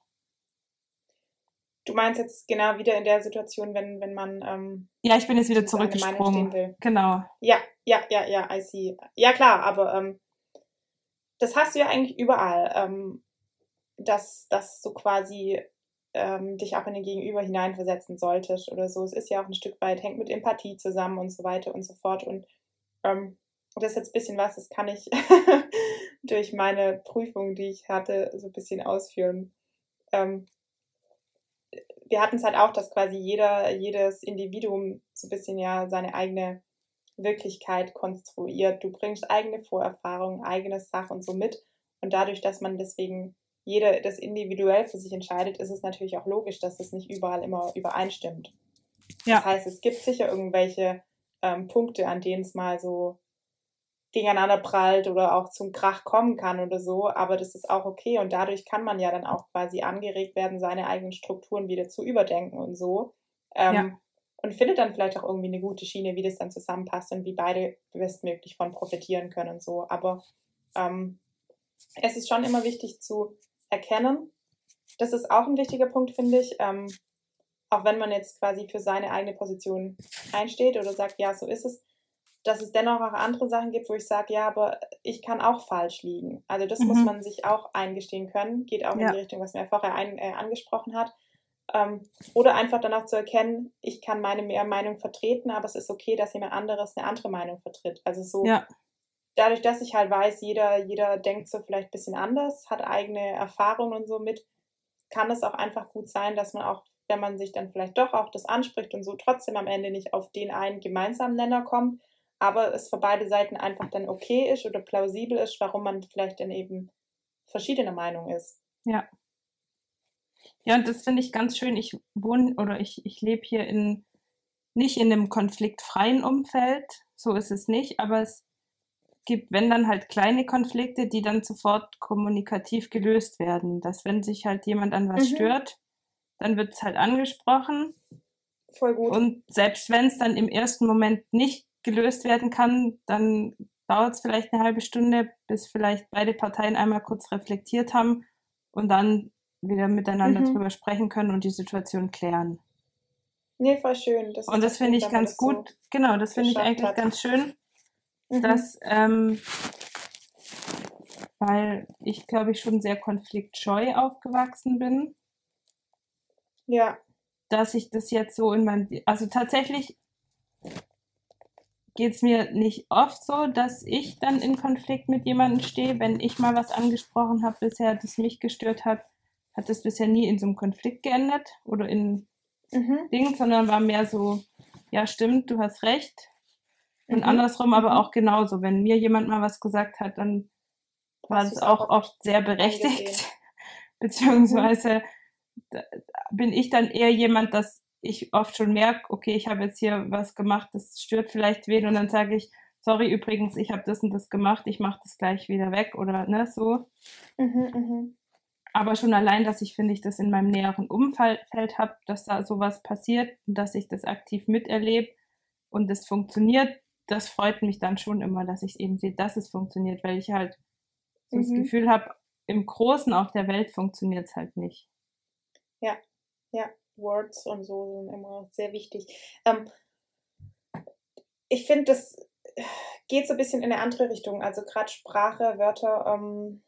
Du meinst jetzt genau wieder in der Situation, wenn, wenn man. Ähm, ja, ich bin jetzt wieder zurückgesprungen. Genau. Ja, ja, ja, ja, I see. Ja, klar, aber ähm, das hast du ja eigentlich überall, ähm, dass, dass du quasi ähm, dich auch in den Gegenüber hineinversetzen solltest oder so. Es ist ja auch ein Stück weit, hängt mit Empathie zusammen und so weiter und so fort. Und ähm, das ist jetzt ein bisschen was, das kann ich [LAUGHS] durch meine Prüfung, die ich hatte, so ein bisschen ausführen. Ähm, wir hatten es halt auch, dass quasi jeder, jedes Individuum so ein bisschen ja seine eigene Wirklichkeit konstruiert. Du bringst eigene Vorerfahrungen, eigene Sachen und so mit. Und dadurch, dass man deswegen jeder das individuell für sich entscheidet, ist es natürlich auch logisch, dass das nicht überall immer übereinstimmt. Ja. Das heißt, es gibt sicher irgendwelche ähm, Punkte, an denen es mal so gegeneinander prallt oder auch zum Krach kommen kann oder so, aber das ist auch okay und dadurch kann man ja dann auch quasi angeregt werden, seine eigenen Strukturen wieder zu überdenken und so. Ähm, ja. Und findet dann vielleicht auch irgendwie eine gute Schiene, wie das dann zusammenpasst und wie beide bestmöglich von profitieren können und so. Aber ähm, es ist schon immer wichtig zu erkennen. Das ist auch ein wichtiger Punkt, finde ich. Ähm, auch wenn man jetzt quasi für seine eigene Position einsteht oder sagt, ja, so ist es, dass es dennoch auch andere Sachen gibt, wo ich sage, ja, aber ich kann auch falsch liegen. Also das mhm. muss man sich auch eingestehen können. Geht auch ja. in die Richtung, was mir vorher ein, äh, angesprochen hat. Ähm, oder einfach dann auch zu erkennen, ich kann meine Meinung vertreten, aber es ist okay, dass jemand anderes eine andere Meinung vertritt. Also so, ja. dadurch, dass ich halt weiß, jeder, jeder denkt so vielleicht ein bisschen anders, hat eigene Erfahrungen und so mit, kann es auch einfach gut sein, dass man auch, wenn man sich dann vielleicht doch auch das anspricht und so trotzdem am Ende nicht auf den einen gemeinsamen Nenner kommt, aber es für beide Seiten einfach dann okay ist oder plausibel ist, warum man vielleicht dann eben verschiedener Meinung ist. Ja. Ja, und das finde ich ganz schön. Ich wohne oder ich, ich lebe hier in nicht in einem konfliktfreien Umfeld, so ist es nicht, aber es gibt, wenn dann halt kleine Konflikte, die dann sofort kommunikativ gelöst werden. Dass wenn sich halt jemand an was mhm. stört, dann wird es halt angesprochen. Voll gut. Und selbst wenn es dann im ersten Moment nicht gelöst werden kann, dann dauert es vielleicht eine halbe Stunde, bis vielleicht beide Parteien einmal kurz reflektiert haben und dann wieder miteinander mhm. drüber sprechen können und die Situation klären. Nee, voll schön. Das und das finde ich ganz gut. So genau, das finde ich eigentlich hat. ganz schön, mhm. dass, ähm, weil ich glaube ich schon sehr konfliktscheu aufgewachsen bin. Ja. Dass ich das jetzt so in meinem, also tatsächlich geht es mir nicht oft so, dass ich dann in Konflikt mit jemandem stehe. Wenn ich mal was angesprochen habe bisher, das mich gestört hat, hat das bisher nie in so einem Konflikt geendet oder in mhm. Ding, sondern war mehr so, ja stimmt, du hast recht. Und mhm. andersrum aber mhm. auch genauso. Wenn mir jemand mal was gesagt hat, dann war das auch oft sehr berechtigt. [LAUGHS] Beziehungsweise bin ich dann eher jemand, das ich oft schon merke, okay, ich habe jetzt hier was gemacht, das stört vielleicht wen und dann sage ich, sorry übrigens, ich habe das und das gemacht, ich mache das gleich wieder weg oder ne, so. Mhm, mh. Aber schon allein, dass ich, finde ich, das in meinem näheren Umfeld habe, dass da sowas passiert und dass ich das aktiv miterlebe und das funktioniert, das freut mich dann schon immer, dass ich eben sehe, dass es funktioniert, weil ich halt so mhm. das Gefühl habe, im Großen auf der Welt funktioniert es halt nicht. Ja, ja. Words und so sind immer sehr wichtig. Ähm, ich finde, das geht so ein bisschen in eine andere Richtung. Also gerade Sprache, Wörter ähm,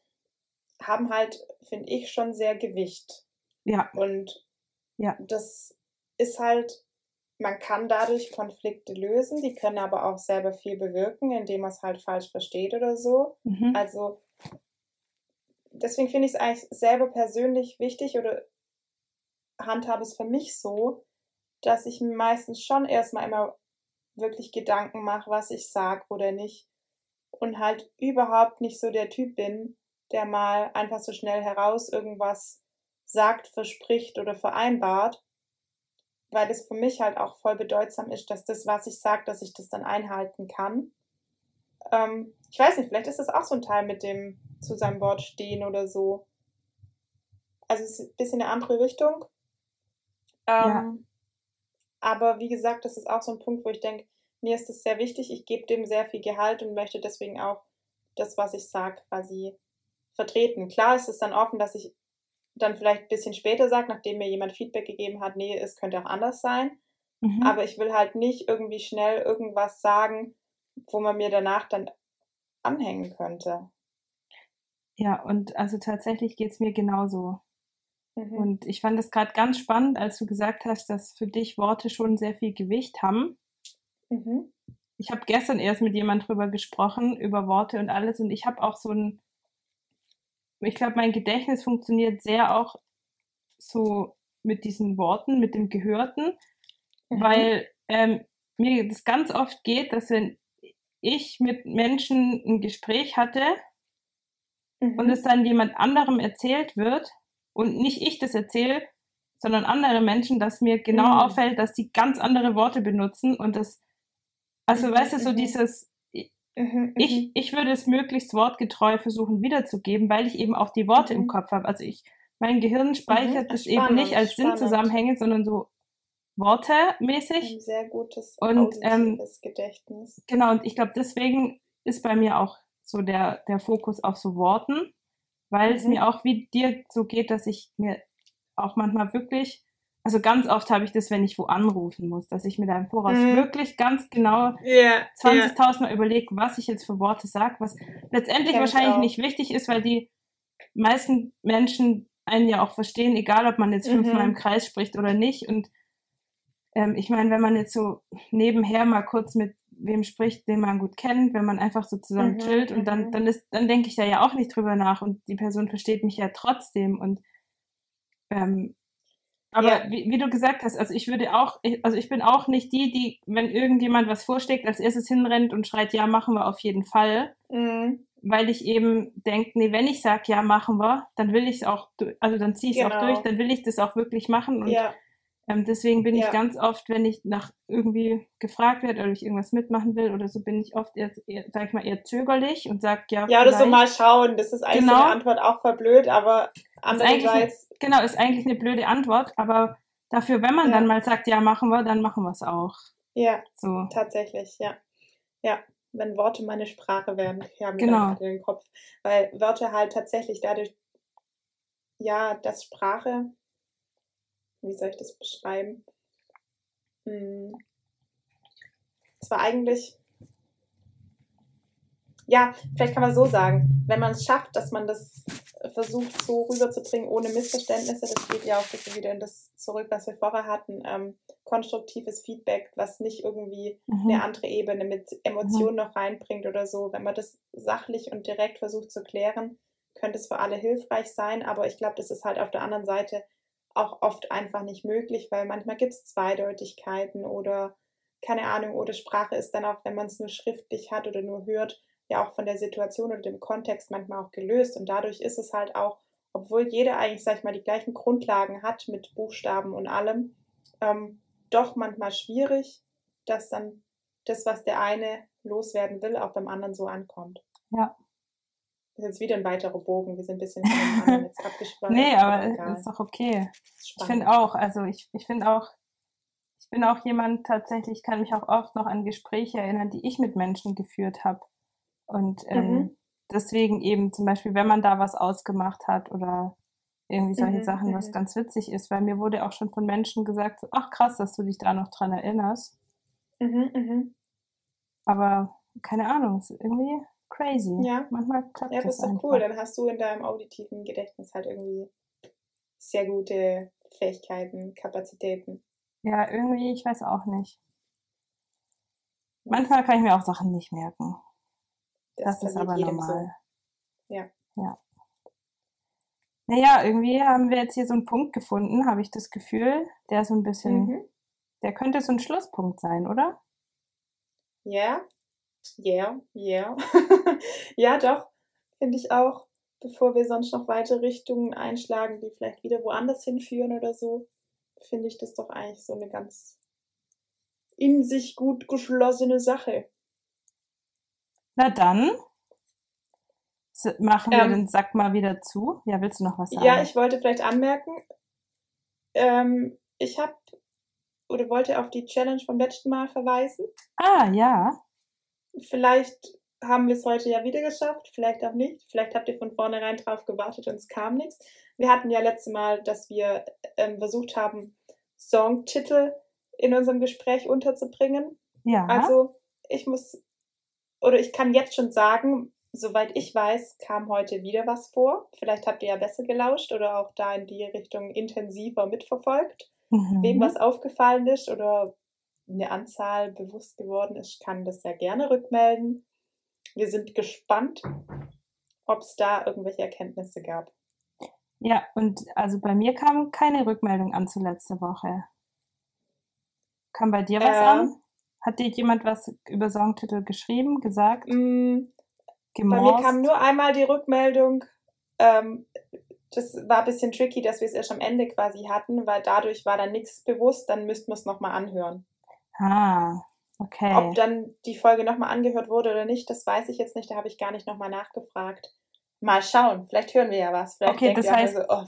haben halt, finde ich, schon sehr Gewicht. Ja. Und ja. das ist halt, man kann dadurch Konflikte lösen, die können aber auch selber viel bewirken, indem man es halt falsch versteht oder so. Mhm. Also deswegen finde ich es eigentlich selber persönlich wichtig oder handhabe es für mich so, dass ich meistens schon erstmal immer wirklich Gedanken mache, was ich sage oder nicht. Und halt überhaupt nicht so der Typ bin, der mal einfach so schnell heraus irgendwas sagt, verspricht oder vereinbart, weil es für mich halt auch voll bedeutsam ist, dass das, was ich sage, dass ich das dann einhalten kann. Ähm, ich weiß nicht, vielleicht ist das auch so ein Teil mit dem zu seinem Wort stehen oder so. Also es ist ein bisschen eine andere Richtung. Ähm, ja. Aber wie gesagt, das ist auch so ein Punkt, wo ich denke, mir ist es sehr wichtig, ich gebe dem sehr viel Gehalt und möchte deswegen auch das, was ich sage, quasi vertreten. Klar ist es dann offen, dass ich dann vielleicht ein bisschen später sage, nachdem mir jemand Feedback gegeben hat, nee, es könnte auch anders sein. Mhm. Aber ich will halt nicht irgendwie schnell irgendwas sagen, wo man mir danach dann anhängen könnte. Ja, und also tatsächlich geht es mir genauso. Mhm. Und ich fand es gerade ganz spannend, als du gesagt hast, dass für dich Worte schon sehr viel Gewicht haben. Mhm. Ich habe gestern erst mit jemand drüber gesprochen, über Worte und alles. Und ich habe auch so ein, ich glaube, mein Gedächtnis funktioniert sehr auch so mit diesen Worten, mit dem Gehörten, mhm. weil ähm, mir das ganz oft geht, dass wenn ich mit Menschen ein Gespräch hatte mhm. und es dann jemand anderem erzählt wird und nicht ich das erzähle, sondern andere Menschen, dass mir genau mhm. auffällt, dass die ganz andere Worte benutzen und das, also mhm. weißt du, so mhm. dieses, mhm, ich, mhm. ich würde es möglichst wortgetreu versuchen wiederzugeben, weil ich eben auch die Worte im Kopf habe. Also ich, mein Gehirn speichert das eben nicht als spannend. Sinnzusammenhänge, sondern so wortemäßig. Ein sehr gutes und, ähm, Gedächtnis. Genau, und ich glaube, deswegen ist bei mir auch so der, der Fokus auf so Worten, weil mhm. es mir auch wie dir so geht, dass ich mir auch manchmal wirklich, also ganz oft habe ich das, wenn ich wo anrufen muss, dass ich mir da im Voraus mhm. wirklich ganz genau yeah, 20.000 yeah. Mal überlege, was ich jetzt für Worte sage, was letztendlich wahrscheinlich nicht wichtig ist, weil die meisten Menschen einen ja auch verstehen, egal ob man jetzt fünfmal mhm. im Kreis spricht oder nicht. Und ähm, ich meine, wenn man jetzt so nebenher mal kurz mit wem spricht, den man gut kennt, wenn man einfach so zusammen mhm, chillt und dann, mhm. dann ist, dann denke ich da ja auch nicht drüber nach und die Person versteht mich ja trotzdem und ähm, aber ja. wie, wie, du gesagt hast, also ich würde auch, also ich bin auch nicht die, die, wenn irgendjemand was vorschlägt, als erstes hinrennt und schreit, ja, machen wir auf jeden Fall. Mhm. Weil ich eben denke, nee, wenn ich sage, ja, machen wir, dann will ich es auch, also dann ziehe ich es genau. auch durch, dann will ich das auch wirklich machen. Und ja. Ähm, deswegen bin ja. ich ganz oft, wenn ich nach irgendwie gefragt werde oder ich irgendwas mitmachen will oder so, bin ich oft eher, eher sag ich mal, eher zögerlich und sag ja. Ja, oder so mal schauen. Das ist eigentlich genau. eine Antwort auch verblöd, aber andererseits. Genau, ist eigentlich eine blöde Antwort, aber dafür, wenn man ja. dann mal sagt, ja, machen wir, dann machen wir es auch. Ja. So. Tatsächlich, ja. Ja. Wenn Worte meine Sprache werden, ja, mir genau. in den Kopf. Weil Wörter halt tatsächlich dadurch, ja, dass Sprache wie soll ich das beschreiben? Hm. Es war eigentlich, ja, vielleicht kann man so sagen, wenn man es schafft, dass man das versucht so rüberzubringen ohne Missverständnisse, das geht ja auch ein wieder in das zurück, was wir vorher hatten, ähm, konstruktives Feedback, was nicht irgendwie mhm. eine andere Ebene mit Emotionen mhm. noch reinbringt oder so. Wenn man das sachlich und direkt versucht zu klären, könnte es für alle hilfreich sein, aber ich glaube, das ist halt auf der anderen Seite auch oft einfach nicht möglich, weil manchmal gibt es Zweideutigkeiten oder keine Ahnung, oder Sprache ist dann auch, wenn man es nur schriftlich hat oder nur hört, ja auch von der Situation oder dem Kontext manchmal auch gelöst. Und dadurch ist es halt auch, obwohl jeder eigentlich, sag ich mal, die gleichen Grundlagen hat mit Buchstaben und allem, ähm, doch manchmal schwierig, dass dann das, was der eine loswerden will, auch beim anderen so ankommt. Ja. Das ist jetzt wieder ein weiterer Bogen. Wir sind ein bisschen [LAUGHS] jetzt abgespannt. nee, aber das ist doch okay. Ist ich finde auch, also ich, ich finde auch, ich bin auch jemand tatsächlich, kann mich auch oft noch an Gespräche erinnern, die ich mit Menschen geführt habe. Und ähm, mhm. deswegen eben zum Beispiel, wenn man da was ausgemacht hat oder irgendwie solche mhm, Sachen, was mhm. ganz witzig ist, weil mir wurde auch schon von Menschen gesagt, so, ach krass, dass du dich da noch dran erinnerst. Mhm, mhm. Aber keine Ahnung, irgendwie crazy. Ja. Manchmal klappt ja, das. Ja, das ist doch cool. Dann hast du in deinem auditiven Gedächtnis halt irgendwie sehr gute Fähigkeiten, Kapazitäten. Ja, irgendwie, ich weiß auch nicht. Manchmal kann ich mir auch Sachen nicht merken. Das, das ist aber normal. Ja. Ja. Naja, irgendwie haben wir jetzt hier so einen Punkt gefunden, habe ich das Gefühl, der so ein bisschen, Mhm. der könnte so ein Schlusspunkt sein, oder? Ja, yeah, yeah. [LAUGHS] ja, doch, finde ich auch. Bevor wir sonst noch weitere Richtungen einschlagen, die vielleicht wieder woanders hinführen oder so, finde ich das doch eigentlich so eine ganz in sich gut geschlossene Sache. Na dann machen wir Ähm, den Sack mal wieder zu. Ja, willst du noch was sagen? Ja, ich wollte vielleicht anmerken, ähm, ich habe oder wollte auf die Challenge vom letzten Mal verweisen. Ah, ja. Vielleicht haben wir es heute ja wieder geschafft, vielleicht auch nicht. Vielleicht habt ihr von vornherein drauf gewartet und es kam nichts. Wir hatten ja letztes Mal, dass wir ähm, versucht haben, Songtitel in unserem Gespräch unterzubringen. Ja. Also ich muss, oder ich kann jetzt schon sagen, soweit ich weiß, kam heute wieder was vor. Vielleicht habt ihr ja besser gelauscht oder auch da in die Richtung intensiver mitverfolgt. mhm. Wem was aufgefallen ist oder eine Anzahl bewusst geworden ist, kann das sehr gerne rückmelden. Wir sind gespannt, ob es da irgendwelche Erkenntnisse gab. Ja, und also bei mir kam keine Rückmeldung an zu letzte Woche. Kam bei dir was Äh. an? Hat dir jemand was über Songtitel geschrieben, gesagt, Mm, Bei mir kam nur einmal die Rückmeldung, ähm, das war ein bisschen tricky, dass wir es erst am Ende quasi hatten, weil dadurch war dann nichts bewusst, dann müssten wir es nochmal anhören. Ah, okay. Ob dann die Folge nochmal angehört wurde oder nicht, das weiß ich jetzt nicht, da habe ich gar nicht nochmal nachgefragt. Mal schauen, vielleicht hören wir ja was. Vielleicht Okay, denkt das auch heißt- so, oh,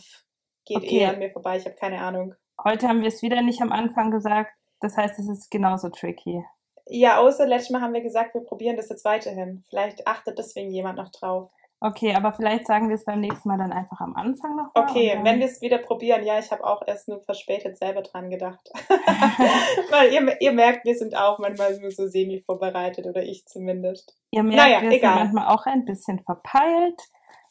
geht Okay. eh an mir vorbei, ich habe keine Ahnung. Heute haben wir es wieder nicht am Anfang gesagt. Das heißt, es ist genauso tricky. Ja, außer letztes Mal haben wir gesagt, wir probieren das jetzt weiterhin. Vielleicht achtet deswegen jemand noch drauf. Okay, aber vielleicht sagen wir es beim nächsten Mal dann einfach am Anfang noch mal. Okay, wenn wir es wieder probieren, ja, ich habe auch erst nur verspätet selber dran gedacht. [LAUGHS] Weil ihr, ihr merkt, wir sind auch manchmal nur so semi vorbereitet oder ich zumindest. Ihr merkt, Naja, wir egal. sind manchmal auch ein bisschen verpeilt,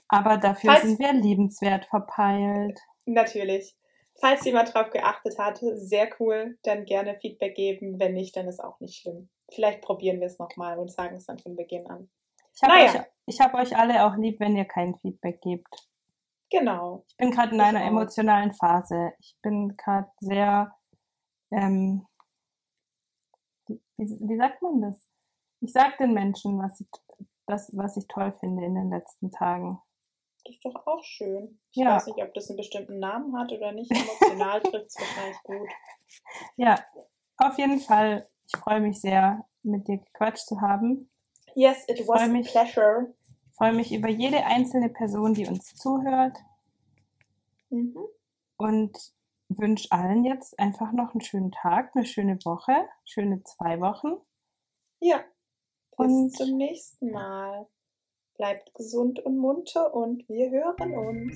aber dafür Falls- sind wir liebenswert verpeilt. Natürlich. Falls jemand drauf geachtet hat, sehr cool, dann gerne Feedback geben. Wenn nicht, dann ist auch nicht schlimm. Vielleicht probieren wir es nochmal und sagen es dann von Beginn an. Ich habe Naja. euch, ich hab euch alle auch lieb, wenn ihr kein Feedback gebt. Genau. Ich bin gerade in Ich einer auch. emotionalen Phase. Ich bin gerade sehr, ähm, wie, wie sagt man das? Ich sag den Menschen, was ich, das, was ich toll finde in den letzten Tagen. Das ist doch auch schön. Ich Ja. weiß nicht, ob das einen bestimmten Namen hat oder nicht. Emotional [LAUGHS] trifft es wahrscheinlich gut. Ja, auf jeden Fall. Ich freue mich sehr, mit dir gequatscht zu haben. Yes, it Ich was a mich. pleasure. Ich freue mich über jede einzelne Person, die uns zuhört Mhm. und wünsche allen jetzt einfach noch einen schönen Tag, eine schöne Woche, schöne zwei Wochen. Ja. Bis Und- zum nächsten Mal. Bleibt gesund und munter und wir hören uns.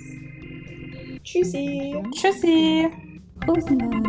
Tschüssi. Tschüssi! Rosenwein.